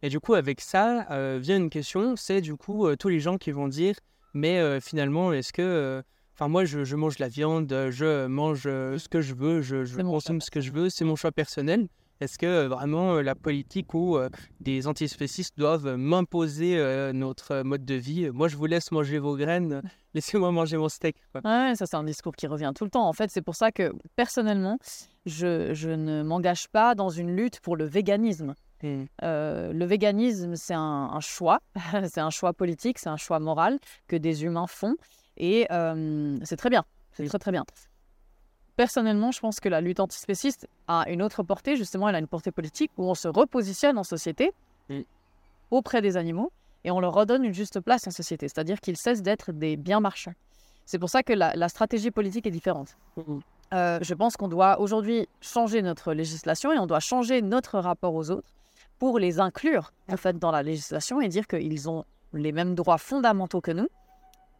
Et du coup, avec ça, vient une question, c'est du coup tous les gens qui vont dire, mais finalement, est-ce que... Enfin, moi, je, je mange la viande, euh, je mange euh, ce que je veux, je, consomme ce que je veux, c'est mon choix personnel. Est-ce que euh, vraiment la politique ou euh, des antispécistes doivent m'imposer euh, notre mode de vie Moi, je vous laisse manger vos graines, laissez-moi manger mon steak. quoi. Ouais, ça c'est un discours qui revient tout le temps. En fait, c'est pour ça que personnellement, je, je ne m'engage pas dans une lutte pour le véganisme. Euh, le véganisme, c'est un, un choix, c'est un choix politique, c'est un choix moral que des humains font, et euh, c'est très bien, c'est très très bien. Personnellement, je pense que la lutte antispéciste a une autre portée, justement, elle a une portée politique où on se repositionne en société Oui. auprès des animaux et on leur redonne une juste place en société, c'est-à-dire qu'ils cessent d'être des biens marchands. C'est pour ça que la, la stratégie politique est différente. Mhm. Euh, je pense qu'on doit aujourd'hui changer notre législation et on doit changer notre rapport aux autres pour les inclure en fait dans la législation et dire qu'ils ont les mêmes droits fondamentaux que nous.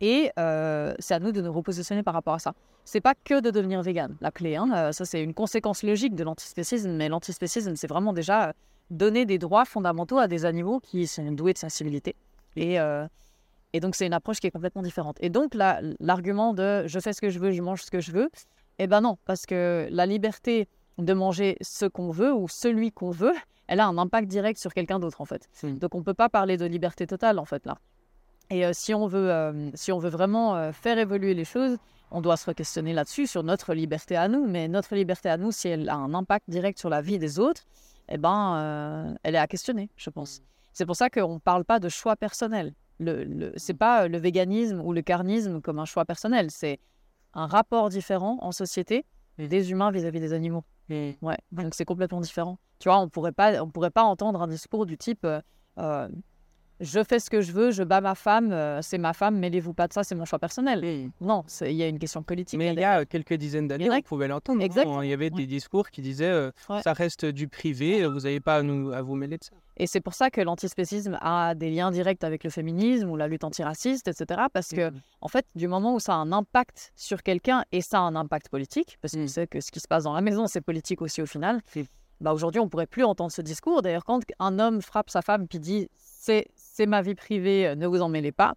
Et euh, c'est à nous de nous repositionner par rapport à ça. c'est pas que de devenir vegan, la clé. Hein. Euh, ça, c'est une conséquence logique de l'antispécisme, mais l'antispécisme, c'est vraiment déjà donner des droits fondamentaux à des animaux qui sont doués de sensibilité. Et, et donc, c'est une approche qui est complètement différente. Et donc, l'argument de je fais ce que je veux, je mange ce que je veux, eh ben non, parce que la liberté de manger ce qu'on veut ou celui qu'on veut, elle a un impact direct sur quelqu'un d'autre en fait. Donc on ne peut pas parler de liberté totale en fait là. Et euh, si, on veut, euh, si on veut vraiment euh, faire évoluer les choses, on doit se questionner là-dessus, sur notre liberté à nous. Mais notre liberté à nous, si elle a un impact direct sur la vie des autres, eh ben, elle est à questionner, je pense. C'est pour ça qu'on ne parle pas de choix personnel. Le, le c'est pas le véganisme ou le carnisme comme un choix personnel. C'est un rapport différent en société des humains vis-à-vis des animaux. Ouais, donc c'est complètement différent. Tu vois, on pourrait pas, on pourrait pas entendre un discours du type je fais ce que je veux, je bats ma femme, euh, c'est ma femme, mêlez-vous pas de ça, c'est mon choix personnel. Non, il y a une question politique. Mais il y a quelques dizaines d'années, on pouvait l'entendre. Hein. Il y avait des discours qui disaient ça reste du privé, vous n'avez pas à, nous, à vous mêler de ça. Et c'est pour ça que l'antispécisme a des liens directs avec le féminisme ou la lutte antiraciste, etc. Parce que, mmh. en fait, du moment où ça a un impact sur quelqu'un et ça a un impact politique, parce qu'on mmh. sait que ce qui se passe dans la maison, c'est politique aussi au final, bah aujourd'hui, on ne pourrait plus entendre ce discours. D'ailleurs, quand un homme frappe sa femme puis dit c'est ma vie privée, ne vous en mêlez pas,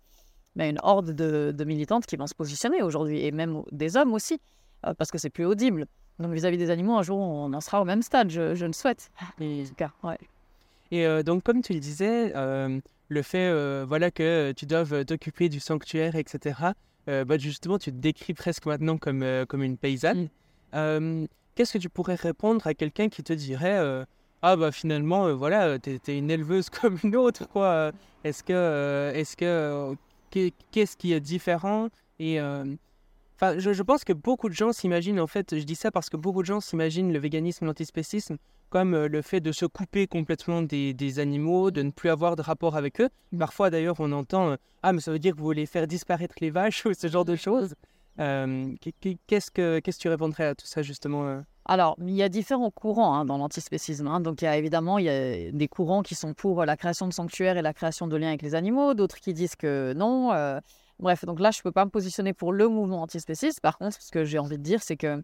mais une horde de, militantes qui vont se positionner aujourd'hui, et même des hommes aussi, euh, parce que c'est plus audible. Donc vis-à-vis des animaux, un jour, on en sera au même stade, je, je le souhaite. En tout cas, ouais. Et euh, donc, comme tu le disais, euh, le fait euh, voilà, que tu doives t'occuper du sanctuaire, etc., bah, justement, tu te décris presque maintenant comme, comme une paysanne. Mm. Qu'est-ce que tu pourrais répondre à quelqu'un qui te dirait Ah, bah finalement, voilà, tu es, une éleveuse comme une autre, quoi. Est-ce que. est-ce que Qu'est-ce qui est différent? Et, Enfin, je, je, pense que beaucoup de gens s'imaginent, en fait, je dis ça parce que beaucoup de gens s'imaginent le véganisme, l'antispécisme comme euh, le fait de se couper complètement des, animaux, de ne plus avoir de rapport avec eux. Mmh. Parfois d'ailleurs on entend euh, Ah mais ça veut dire que vous voulez faire disparaître les vaches ou ce genre de choses. Euh, qu'est-ce, que, qu'est-ce que tu répondrais à tout ça justement alors, il y a différents courants hein, dans l'antispécisme. Hein. Donc, il y a évidemment il y a des courants qui sont pour la création de sanctuaires et la création de liens avec les animaux, d'autres qui disent que non. bref, donc là, je ne peux pas me positionner pour le mouvement antispéciste. Par contre, ce que j'ai envie de dire, c'est que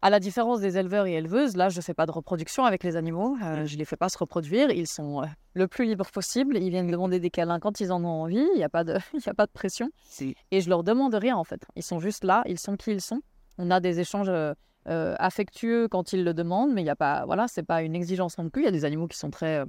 à la différence des éleveurs et éleveuses, là, je ne fais pas de reproduction avec les animaux. Euh, je ne les fais pas se reproduire. Ils sont euh, le plus libres possible. Ils viennent demander des câlins quand ils en ont envie. Il n'y a, pas de, a pas de pression. Et je leur demande rien, en fait. Ils sont juste là. Ils sont qui ils sont. On a des échanges euh, affectueux quand ils le demandent, mais il n'y a pas, voilà, c'est pas une exigence non plus. Il y a des animaux qui sont très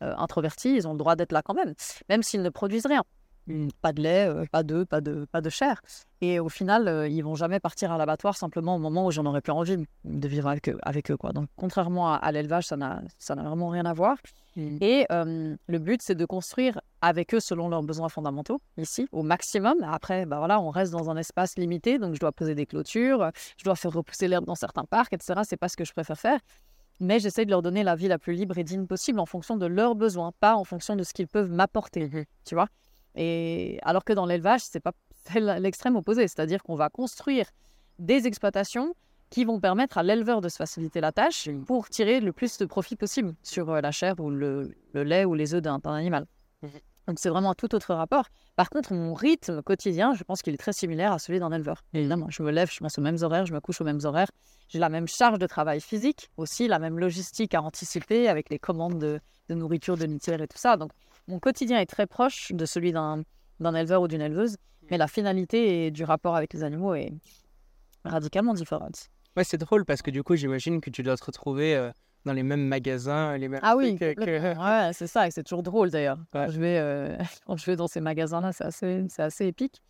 introvertis. Ils ont le droit d'être là quand même, même s'ils ne produisent rien. Mmh. Pas de lait, euh, pas d'œufs, pas de, pas de chair. Et au final, euh, ils vont jamais partir à l'abattoir simplement au moment où j'en aurais plus envie de vivre avec eux. Avec eux quoi. Donc, contrairement à, l'élevage, ça n'a vraiment rien à voir. Mmh. Et le but, c'est de construire avec eux selon leurs besoins fondamentaux, ici, au maximum. Après, bah voilà, on reste dans un espace limité, donc je dois poser des clôtures, je dois faire repousser l'herbe dans certains parcs, etc. C'est pas ce que je préfère faire mais j'essaie de leur donner la vie la plus libre et digne possible en fonction de leurs besoins, pas en fonction de ce qu'ils peuvent m'apporter, mmh tu vois. Et alors que dans l'élevage, c'est pas l'extrême opposé, c'est-à-dire qu'on va construire des exploitations qui vont permettre à l'éleveur de se faciliter la tâche pour tirer le plus de profit possible sur euh, la chair ou le, lait ou les œufs d'un animal. Mmh Donc c'est vraiment un tout autre rapport. Par contre, mon rythme quotidien, je pense qu'il est très similaire à celui d'un éleveur. Évidemment, je me lève, je pense aux mêmes horaires, je me couche aux mêmes horaires. J'ai la même charge de travail physique, aussi la même logistique à anticiper avec les commandes de, de nourriture, de litière et tout ça. Donc mon quotidien est très proche de celui d'un éleveur ou d'une éleveuse, mais la finalité du rapport avec les animaux est radicalement différente. Ouais, c'est drôle parce que du coup, j'imagine que tu dois te retrouver euh, dans les mêmes magasins, les mêmes Ah oui, ouais, c'est ça, et c'est toujours drôle d'ailleurs. Quand, je vais, euh, quand je vais dans ces magasins-là, c'est assez, assez épique.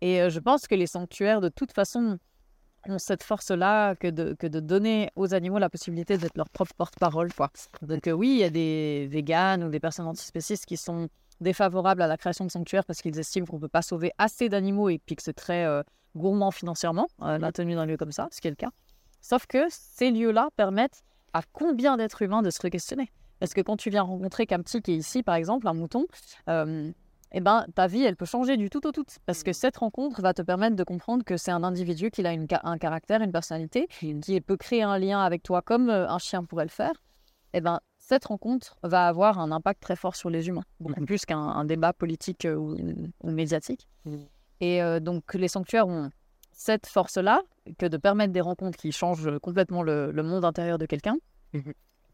Et euh, je pense que les sanctuaires, de toute façon, ont cette force-là que de, que de donner aux animaux la possibilité d'être leur propre porte-parole. Quoi. Donc euh, oui, il y a des véganes ou des personnes antispécistes qui sont défavorables à la création de sanctuaires parce qu'ils estiment qu'on ne peut pas sauver assez d'animaux et puis que c'est très euh, gourmand financièrement, euh, la tenue d'un lieu comme ça, ce qui est le cas. Sauf que ces lieux-là permettent à combien d'êtres humains de se re-questionner? Parce que quand tu viens rencontrer Kamti qui est ici, par exemple, un mouton, eh ben, ta vie, elle peut changer du tout au tout. Parce que mmh. cette rencontre va te permettre de comprendre que c'est un individu qui a une, un caractère, une personnalité, qui peut créer un lien avec toi comme euh, un chien pourrait le faire. Eh ben, cette rencontre va avoir un impact très fort sur les humains, beaucoup mmh. plus qu'un débat politique euh, ou, médiatique. Mmh. Et euh, donc, les sanctuaires ont cette force-là, que de permettre des rencontres qui changent complètement le, monde intérieur de quelqu'un,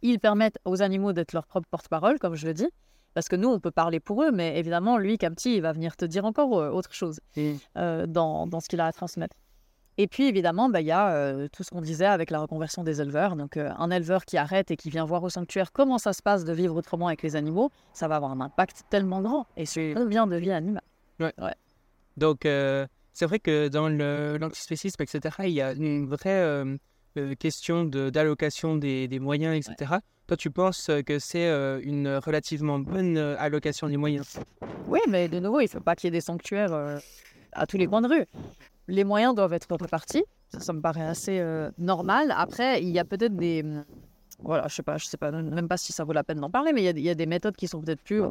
ils permettent aux animaux d'être leur propre porte-parole, comme je le dis. Parce que nous, on peut parler pour eux, mais évidemment, lui, Capti, il va venir te dire encore euh, autre chose euh, dans, dans ce qu'il a à transmettre. Et puis, évidemment, bah, il y a euh, tout ce qu'on disait avec la reconversion des éleveurs. Donc, euh, un éleveur qui arrête et qui vient voir au sanctuaire comment ça se passe de vivre autrement avec les animaux, ça va avoir un impact tellement grand. Et c'est bien de vie animale. Donc, euh, c'est vrai que dans l'antispécisme, etc., il y a une vraie euh, question de- d'allocation des, des moyens, etc. Toi, tu penses euh, que c'est euh, une relativement bonne allocation des moyens? Oui, mais de nouveau, il ne faut pas qu'il y ait des sanctuaires euh, à tous les coins de rue. Les moyens doivent être répartis. Ça, ça me paraît assez euh, normal. Après, il y a peut-être des. hum, Voilà, je sais pas, je sais pas, même pas si ça vaut la peine d'en parler, mais il y a, il y a des méthodes qui sont peut-être plus euh,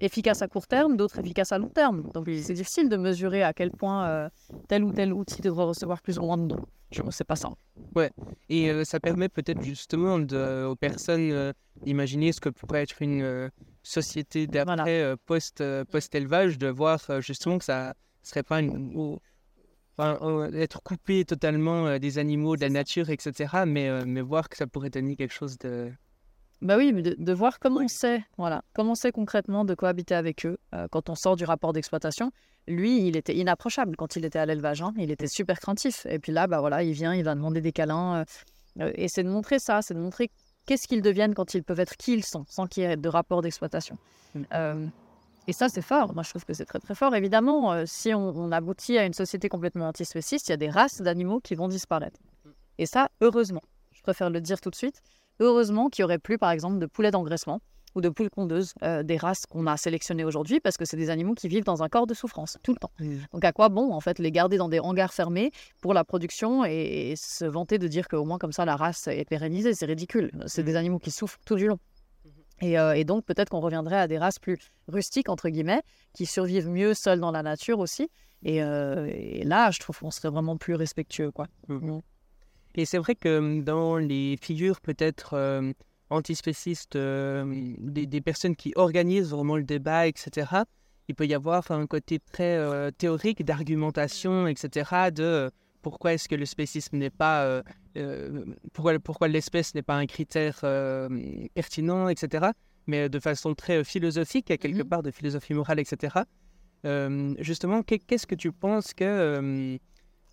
efficaces à court terme, d'autres efficaces à long terme. Donc, c'est difficile de mesurer à quel point euh, tel ou tel outil devrait recevoir plus ou moins de dons. Je ne sais pas ça. Et euh, ça permet peut-être justement de- aux personnes euh, d'imaginer ce que pourrait être une société d'après Voilà. post, post-élevage, de voir justement que ça serait pas une, ou- enfin, être coupé totalement des animaux, de la nature, etc. Mais, mais voir que ça pourrait donner quelque chose de... Bah oui, mais de, de voir comment on sait, voilà, comment on sait concrètement de cohabiter avec eux euh, quand on sort du rapport d'exploitation. Lui, il était inapprochable quand il était à l'élevage, hein, il était super craintif. Et puis là, bah voilà, il vient, il va demander des câlins. euh, euh, et c'est de montrer ça, c'est de montrer qu'est-ce qu'ils deviennent quand ils peuvent être qui ils sont, sans qu'il y ait de rapport d'exploitation. Mm. Euh, et ça, c'est fort. Moi, je trouve que c'est très, très fort. Évidemment, si on, on aboutit à une société complètement antispéciste, il y a des races d'animaux qui vont disparaître. Et ça, heureusement. Je préfère le dire tout de suite. Heureusement qu'il n'y aurait plus, par exemple, de poulets d'engraissement ou de poules pondeuses, euh, des races qu'on a sélectionnées aujourd'hui, parce que c'est des animaux qui vivent dans un corps de souffrance tout le temps. Donc à quoi bon, en fait, les garder dans des hangars fermés pour la production et, et se vanter de dire qu'au moins comme ça, la race est pérennisée? C'est ridicule. C'est des animaux qui souffrent tout du long. Et, euh, et donc peut-être qu'on reviendrait à des races plus rustiques, entre guillemets, qui survivent mieux seules dans la nature aussi. Et, euh, et là, je trouve qu'on serait vraiment plus respectueux. Quoi. Et c'est vrai que dans les figures peut-être euh, antispécistes, euh, des, des personnes qui organisent vraiment le débat, etc., il peut y avoir un côté très euh, théorique d'argumentation, etc., de pourquoi est-ce que le spécisme n'est pas... pourquoi pourquoi l'espèce n'est pas un critère pertinent, etc., mais de façon très philosophique, à quelque Mhm. part de philosophie morale, etc. Justement, qu'est- qu'est-ce que tu penses que...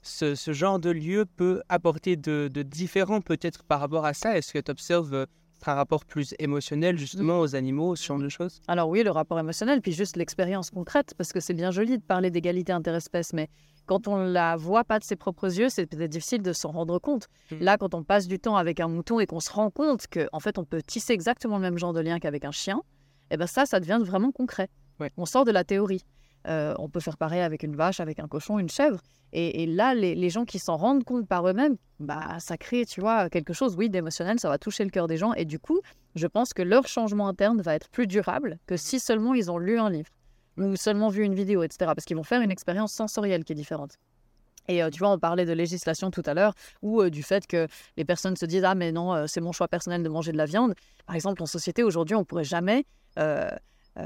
ce, ce genre de lieu peut apporter de, de différents peut-être par rapport à ça? Est-ce que tu observes euh, un rapport plus émotionnel justement aux animaux, ce genre de choses? Alors oui, le rapport émotionnel, puis juste l'expérience concrète, parce que c'est bien joli de parler d'égalité interespèce, mais quand on la voit pas de ses propres yeux, c'est peut-être difficile de s'en rendre compte. Mm. Là, quand on passe du temps avec un mouton et qu'on se rend compte que, en fait, on peut tisser exactement le même genre de lien qu'avec un chien, eh ben ça, ça devient vraiment concret. Ouais. On sort de la théorie. Euh, on peut faire pareil avec une vache, avec un cochon, une chèvre. Et, là, les, gens qui s'en rendent compte par eux-mêmes, bah, ça crée, tu vois, quelque chose, oui, d'émotionnel, ça va toucher le cœur des gens. Et du coup, je pense que leur changement interne va être plus durable que si seulement ils ont lu un livre ou seulement vu une vidéo, etc. Parce qu'ils vont faire une expérience sensorielle qui est différente. Et euh, tu vois, on parlait de législation tout à l'heure, ou euh, du fait que les personnes se disent Ah, mais non, c'est mon choix personnel de manger de la viande. Par exemple, en société, aujourd'hui, on pourrait jamais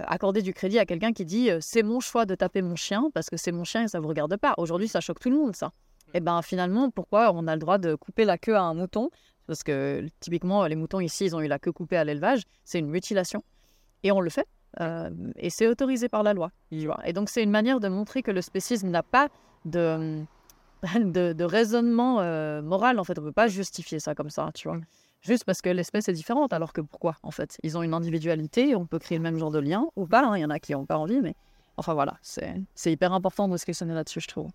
accorder du crédit à quelqu'un qui dit euh, C'est mon choix de taper mon chien parce que c'est mon chien et ça ne vous regarde pas. Aujourd'hui, ça choque tout le monde, ça. Et ben finalement, pourquoi on a le droit de couper la queue à un mouton? Parce que typiquement, les moutons ici, ils ont eu la queue coupée à l'élevage. C'est une mutilation. Et on le fait. Euh, et c'est autorisé par la loi. Et donc, c'est une manière de montrer que le spécisme n'a pas de, de, de raisonnement euh, moral. En fait, on ne peut pas justifier ça comme ça, tu vois. Juste parce que l'espèce est différente. Alors que pourquoi, en fait? Ils ont une individualité, on peut créer le même genre de lien, ou pas. hein, Il y en a qui n'ont pas envie, mais enfin voilà, c'est hyper important de se questionner là-dessus, je trouve.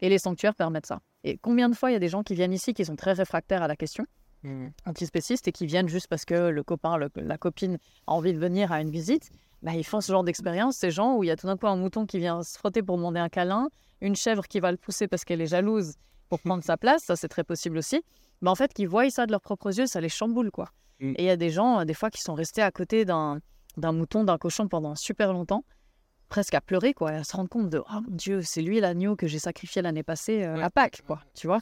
Et les sanctuaires permettent ça. Et combien de fois il y a des gens qui viennent ici qui sont très réfractaires à la question? Antispécistes et qui viennent juste parce que le copain, le- la copine a envie de venir à une visite, bah, ils font ce genre d'expérience, ces gens où il y a tout d'un coup un mouton qui vient se frotter pour demander un câlin, une chèvre qui va le pousser parce qu'elle est jalouse pour prendre sa place, ça c'est très possible aussi. Mais en fait, qui voient ça de leurs propres yeux, ça les chamboule quoi. Mm. Et il y a des gens, euh, des fois, qui sont restés à côté d'un d'un mouton, d'un cochon pendant super longtemps, presque à pleurer quoi, et à se rendre compte de oh mon Dieu, c'est lui l'agneau que j'ai sacrifié l'année passée euh, Ouais. à Pâques quoi, tu vois.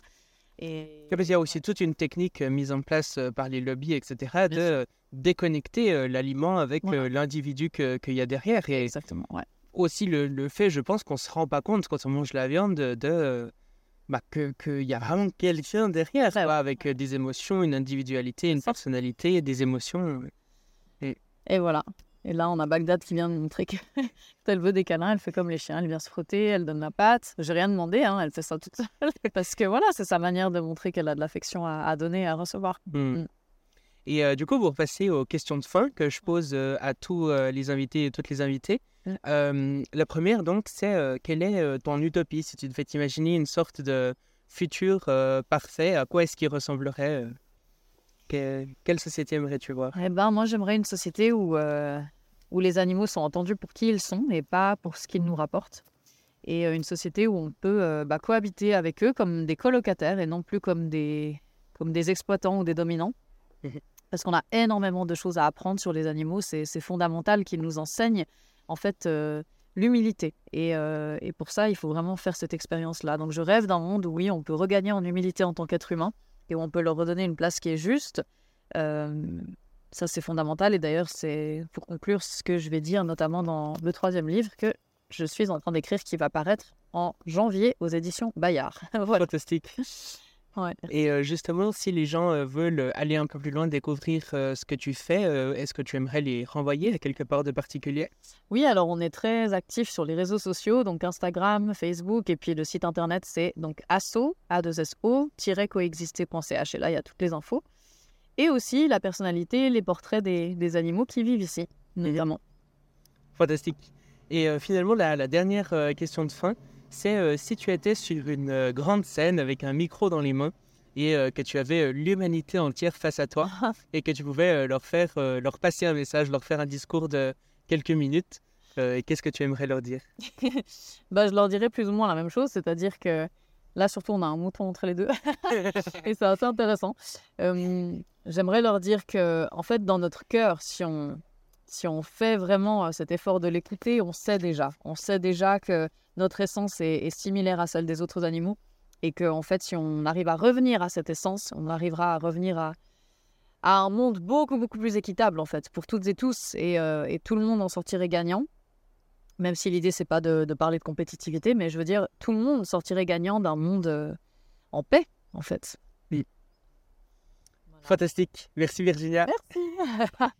Et Il y a aussi toute une technique euh, mise en place par les lobbies, etc., de déconnecter l'aliment avec l'individu que- qu'il y a derrière. Et exactement, ouais. aussi le, le fait, je pense qu'on se rend pas compte quand on mange la viande de, bah, qu'il y a vraiment quelqu'un derrière, Ouais, ouais. avec euh, des émotions, une individualité, une personnalité, des émotions. Et voilà. Et là, on a Bagdad qui vient de montrer que quand elle veut des câlins, elle fait comme les chiens, elle vient se frotter, elle donne la patte. J'ai rien demandé, hein, elle fait ça toute seule. Parce que voilà, c'est sa manière de montrer qu'elle a de l'affection à, à donner, à recevoir. Hmm. Mm. Et euh, du coup, pour passer aux questions de fin que je pose euh, à tous euh, les invités et toutes les invitées, la première, donc, c'est quelle est ton utopie? Si tu devais t'imaginer une sorte de futur parfait, à quoi est-ce qu'il ressemblerait que- Quelle société aimerais-tu voir? Eh ben, moi, j'aimerais une société où, où les animaux sont entendus pour qui ils sont et pas pour ce qu'ils nous rapportent. Et une société où on peut bah, cohabiter avec eux comme des colocataires et non plus comme des, comme des exploitants ou des dominants. Parce qu'on a énormément de choses à apprendre sur les animaux. C'est fondamental qu'ils nous enseignent en fait euh, l'humilité. Et, euh, et pour ça, il faut vraiment faire cette expérience-là. Donc je rêve d'un monde où oui, on peut regagner en humilité en tant qu'être humain et où on peut leur redonner une place qui est juste. Euh, ça, c'est fondamental. Et d'ailleurs, c'est pour conclure ce que je vais dire, notamment dans le troisième livre, que je suis en train d'écrire qui va paraître en janvier aux éditions Bayard. Fantastique. Ouais. Et justement, si les gens veulent aller un peu plus loin, découvrir ce que tu fais, est-ce que tu aimerais les renvoyer à quelque part de particulier? Oui, alors on est très actifs sur les réseaux sociaux, donc Instagram, Facebook, et puis le site internet, c'est donc asso, a 2 so coexister.ch, et là, il y a toutes les infos. Et aussi la personnalité, les portraits des, des animaux qui vivent ici, notamment. Fantastique. Et euh, finalement, la, la dernière euh, question de fin, c'est euh, si tu étais sur une euh, grande scène avec un micro dans les mains et euh, que tu avais l'humanité entière face à toi et que tu pouvais leur faire, leur passer un message, leur faire un discours de quelques minutes, et qu'est-ce que tu aimerais leur dire? Bah, je leur dirais plus ou moins la même chose, c'est-à-dire que là, surtout, on a un mouton entre les deux. et c'est assez intéressant. Euh, J'aimerais leur dire que, en fait, dans notre cœur, si on, si on fait vraiment euh, cet effort de l'écouter, on sait déjà. On sait déjà que notre essence est, est similaire à celle des autres animaux. Et que, en fait, si on arrive à revenir à cette essence, on arrivera à revenir à, à un monde beaucoup, beaucoup plus équitable, en fait, pour toutes et tous. Et, euh, et tout le monde en sortirait gagnant. Même si l'idée, c'est pas de, de parler de compétitivité, mais je veux dire, tout le monde sortirait gagnant d'un monde euh, en paix, en fait. Oui. Voilà. Fantastique. Merci Virginia. Merci.